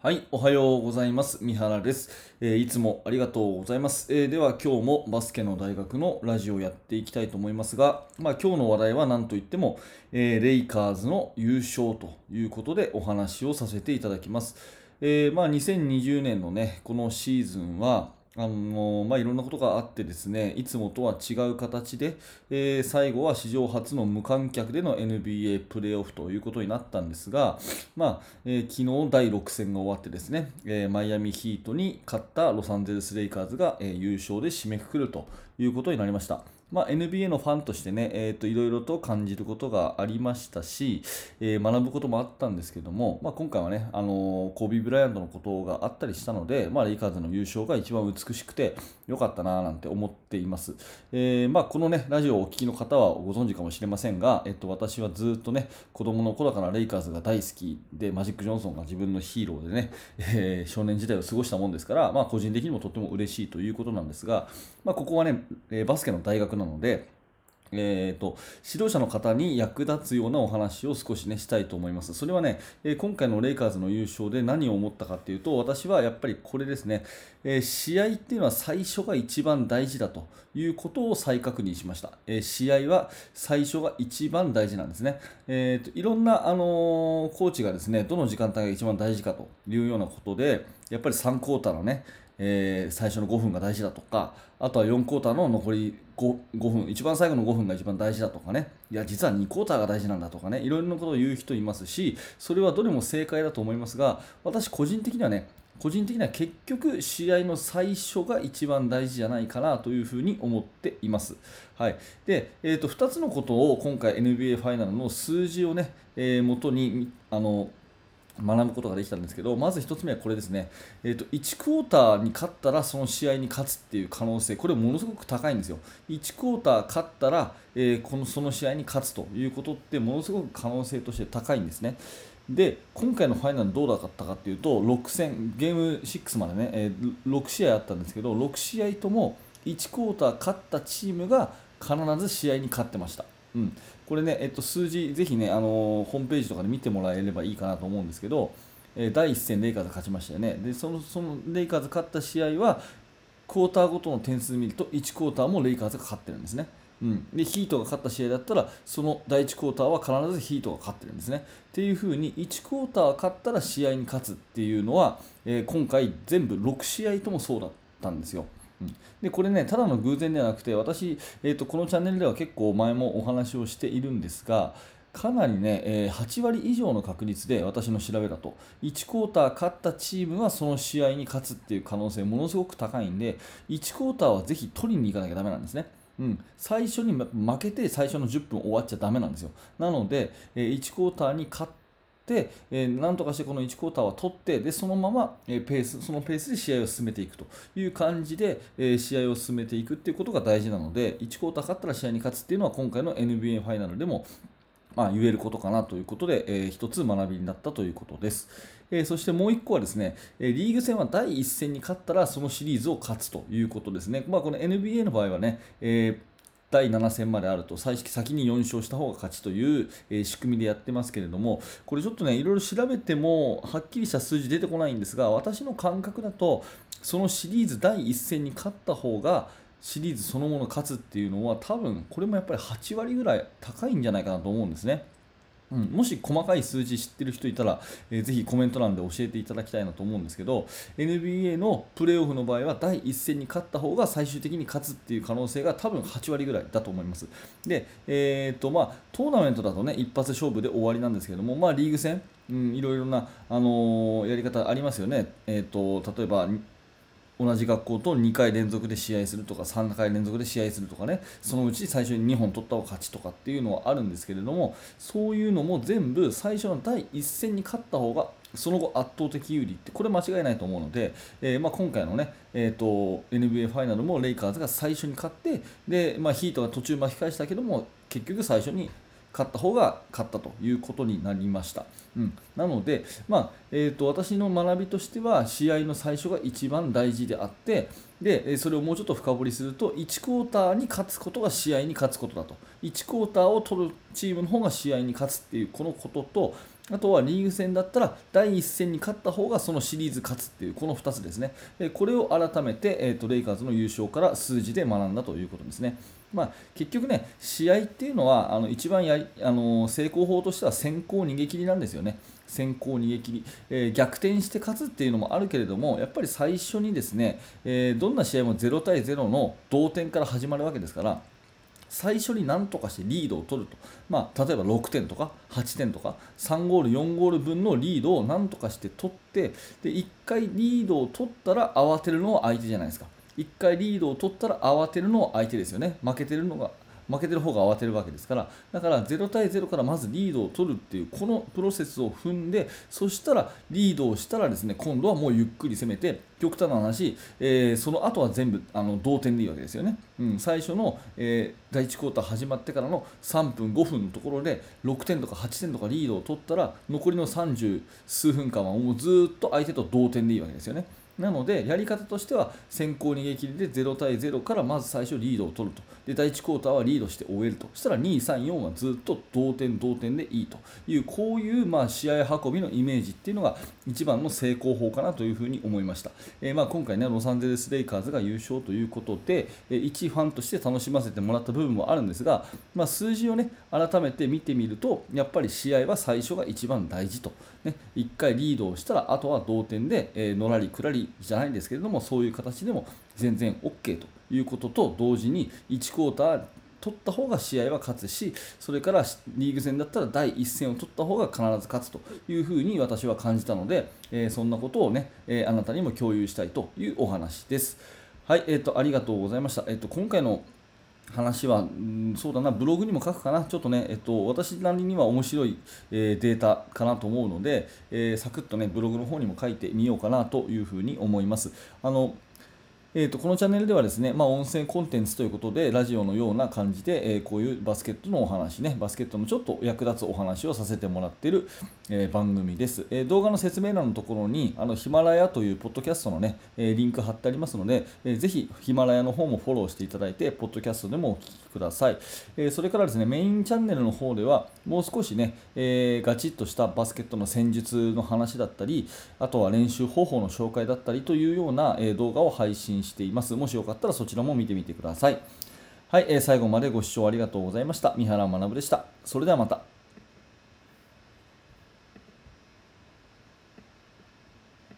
はい、おはようございます。三原です、えー、いつもありがとうございます、えー、では今日もバスケの大学のラジオをやっていきたいと思いますが、まあ、今日の話題は何といっても、えー、レイカーズの優勝ということでお話をさせていただきます。えまあ、2020年のね、このシーズンは、あのまあ、いろんなことがあってですね、いつもとは違う形で、えー、最後は史上初の無観客での NBA プレーオフということになったんですが、まあえー、昨日第6戦が終わってですね、えー、マイアミヒートに勝ったロサンゼルス・レイカーズが、え優勝で締めくくるということになりました。まあ、NBA のファンとしてね、えーと、いろいろと感じることがありましたし、えー、学ぶこともあったんですけども、まあ、今回はね、あのー、コービー・ブライアントのことがあったりしたので、まあ、レイカーズの優勝が一番美しくてよかったななんて思っています。えー、まあ、このね、ラジオをお聴きの方はご存知かもしれませんが、えっと、私はずっとね、子供の頃からレイカーズが大好きで、マジック・ジョンソンが自分のヒーローでね、えー、少年時代を過ごしたもんですから、まあ、個人的にもとっても嬉しいということなんですが、まあ、ここはね、えバスケの大学なので、えーと、指導者の方に役立つようなお話を少し、ね、したいと思います。それはね、えー、今回のレイカーズの優勝で何を思ったかっていうと、私はやっぱりこれですね、えー、試合っていうのは最初が一番大事だということを再確認しました。えー、試合は最初が一番大事なんですね。えーと、いろんな、あのコーチがですね、どの時間帯が一番大事かというようなことで、やっぱり3クォーターのね、えー、最初の5分が大事だとか、あとは4クォーターの残り 5, 5分、一番最後の5分が一番大事だとかね、いや、実は2クォーターが大事なんだとかね、いろいろなことを言う人いますし、それはどれも正解だと思いますが、私個人的にはね、個人的には結局試合の最初が一番大事じゃないかなというふうに思っています。はい。で、え、ー、と、2つのことを今回 NBA ファイナルの数字をね、えー、元に、あの、学ぶことができたんですけど、まず1つ目はこれですね、えーと、1クォーターに勝ったらその試合に勝つっていう可能性、これものすごく高いんですよ。1クォーター勝ったら、えー、このその試合に勝つということってものすごく可能性として高いんですね。で今回のファイナルどうだったかっていうと6戦ゲーム6までね、えー、6試合あったんですけど6試合とも1クォーター勝ったチームが必ず試合に勝ってました。うん、これね、えっと、数字、ぜひね、あのー、ホームページとかで見てもらえればいいかなと思うんですけど、えー、第1戦、レイカーズ勝ちましたよね。で、そのそのレイカーズ勝った試合は、クォーターごとの点数見ると、1クォーターもレイカーズが勝ってるんですね。うん、でヒートが勝った試合だったらその第1クォーターは必ずヒートが勝ってるんですね。っていうふうに1クォーター勝ったら試合に勝つっていうのは、えー、今回全部6試合ともそうだったんですよ。でこれね、ただの偶然ではなくて、私、えーと、このチャンネルでは結構前もお話をしているんですが、かなりね、えー、8割以上の確率で私の調べだと、1クォーター勝ったチームはその試合に勝つっていう可能性ものすごく高いんで、1クォーターはぜひ取りに行かなきゃだめなんですね。うん、最初に負けて最初の10分終わっちゃだめなんですよ。なので、えー、1クォーターに勝っ、えー、なんとかしてこの1クォーターは取ってでそのまま、え、ペースそのペースで試合を進めていくという感じで、え、試合を進めていくっていうことが大事なので1クォーター勝ったら試合に勝つっていうのは今回の NBA ファイナルでもまあ、言えることかなということで、えー、一つ学びになったということです。えー、そしてもう1個はですね、えリーグ戦は第1戦に勝ったらそのシリーズを勝つということですね。まあ、この NBA の場合はね、えー第7戦まであると最先に4勝した方が勝ちという、えー、仕組みでやってますけれどもこれちょっとねいろいろ調べてもはっきりした数字出てこないんですが私の感覚だとそのシリーズ第1戦に勝った方がシリーズそのもの勝つっていうのは多分これもやっぱり8割ぐらい高いんじゃないかなと思うんですね。うん、もし細かい数字知ってる人いたら、えー、ぜひコメント欄で教えていただきたいなと思うんですけど NBA のプレーオフの場合は第1戦に勝った方が最終的に勝つっていう可能性が多分8割ぐらいだと思います。で、えーとまあ、トーナメントだとね一発勝負で終わりなんですけども、まあ、リーグ戦、うん、いろいろな、あのー、やり方ありますよね。えーと例えば同じ学校と2回連続で試合するとか3回連続で試合するとかね。そのうち最初に2本取った方が勝ちとかっていうのはあるんですけれどもそういうのも全部最初の第1戦に勝った方がその後圧倒的有利ってこれ間違いないと思うので、えー、まあ、今回のね、えーと、NBA ファイナルもレイカーズが最初に勝ってで、まあ、ヒートが途中巻き返したけども結局最初に勝った方が勝ったということになりました。うん、なので、まあえーと、私の学びとしては試合の最初が一番大事であってでそれをもうちょっと深掘りすると1クォーターに勝つことが試合に勝つことだと1クォーターを取るチームの方が試合に勝つっていうこのこととあとはリーグ戦だったら第1戦に勝った方がそのシリーズ勝つっていうこの2つですねこれを改めて、えーと、レイカーズの優勝から数字で学んだということですね。まあ、結局ね、試合っていうのはあの一番やあの成功法としては先行逃げ切りなんですよね。先行逃げ切り、えー、逆転して勝つっていうのもあるけれどもやっぱり最初にですね、えー、どんな試合も0対0の同点から始まるわけですから最初に何とかしてリードを取ると、まあ、例えば6点とか8点とか3ゴール、4ゴール分のリードを何とかして取ってで1回リードを取ったら慌てるのは相手じゃないですか。1回リードを取ったら慌てるのは相手ですよね。負けてるのが負けてる方が慌てるわけですからだから0対0からまずリードを取るっていうこのプロセスを踏んでそしたらリードをしたらですね今度はもうゆっくり攻めて極端な話、えー、その後は全部あの同点でいいわけですよね、うん、最初の、えー、第1クォーター始まってからの3分5分のところで6点とか8点とかリードを取ったら残りの30数分間はもうずっと相手と同点でいいわけですよね。なので、やり方としては先行逃げ切りで0対0からまず最初リードを取ると。で、第1クォーターはリードして終えると。そしたら2、3、4はずっと同点、同点でいいという、こういうまあ試合運びのイメージっていうのが一番の成功法かなというふうに思いました。えー、まあ今回ね、ロサンゼルス・レイカーズが優勝ということで、一ファンとして楽しませてもらった部分もあるんですが、まあ、数字をね、改めて見てみると、やっぱり試合は最初が一番大事と。ね、1回リードをしたら、あとは同点で、えー、のらりくらりじゃないんですけれども、そういう形でも全然 OK ということと同時に、1クォーター取った方が試合は勝つし、それからリーグ戦だったら第1戦を取った方が必ず勝つというふうに私は感じたので、えー、そんなことをね、えー、あなたにも共有したいというお話です。はい、えーと、ありがとうございました。えーと今回の話は、うん、そうだな、ブログにも書くかな、ちょっとね、えっと、私なりには面白い、えー、データかなと思うので、えー、サクッとね、ブログの方にも書いてみようかなというふうに思います。あのえーと、このチャンネルではですね、まあ、音声コンテンツということで、ラジオのような感じで、えー、こういうバスケットのお話ね、バスケットのちょっと役立つお話をさせてもらっている、えー、番組です、えー、動画の説明欄のところに、あのヒマラヤというポッドキャストのね、えリンク貼ってありますので、えー、ぜひヒマラヤの方もフォローしていただいて、ポッドキャストでもお聞きください。えそれからですね、メインチャンネルの方では、もう少しね、えガチッとしたバスケットの戦術の話だったり、あとは練習方法の紹介だったりというような、え動画を配信信しています。もしよかったらそちらも見てみてください。はい、えー、最後までご視聴ありがとうございました。三原学でした。それではまた。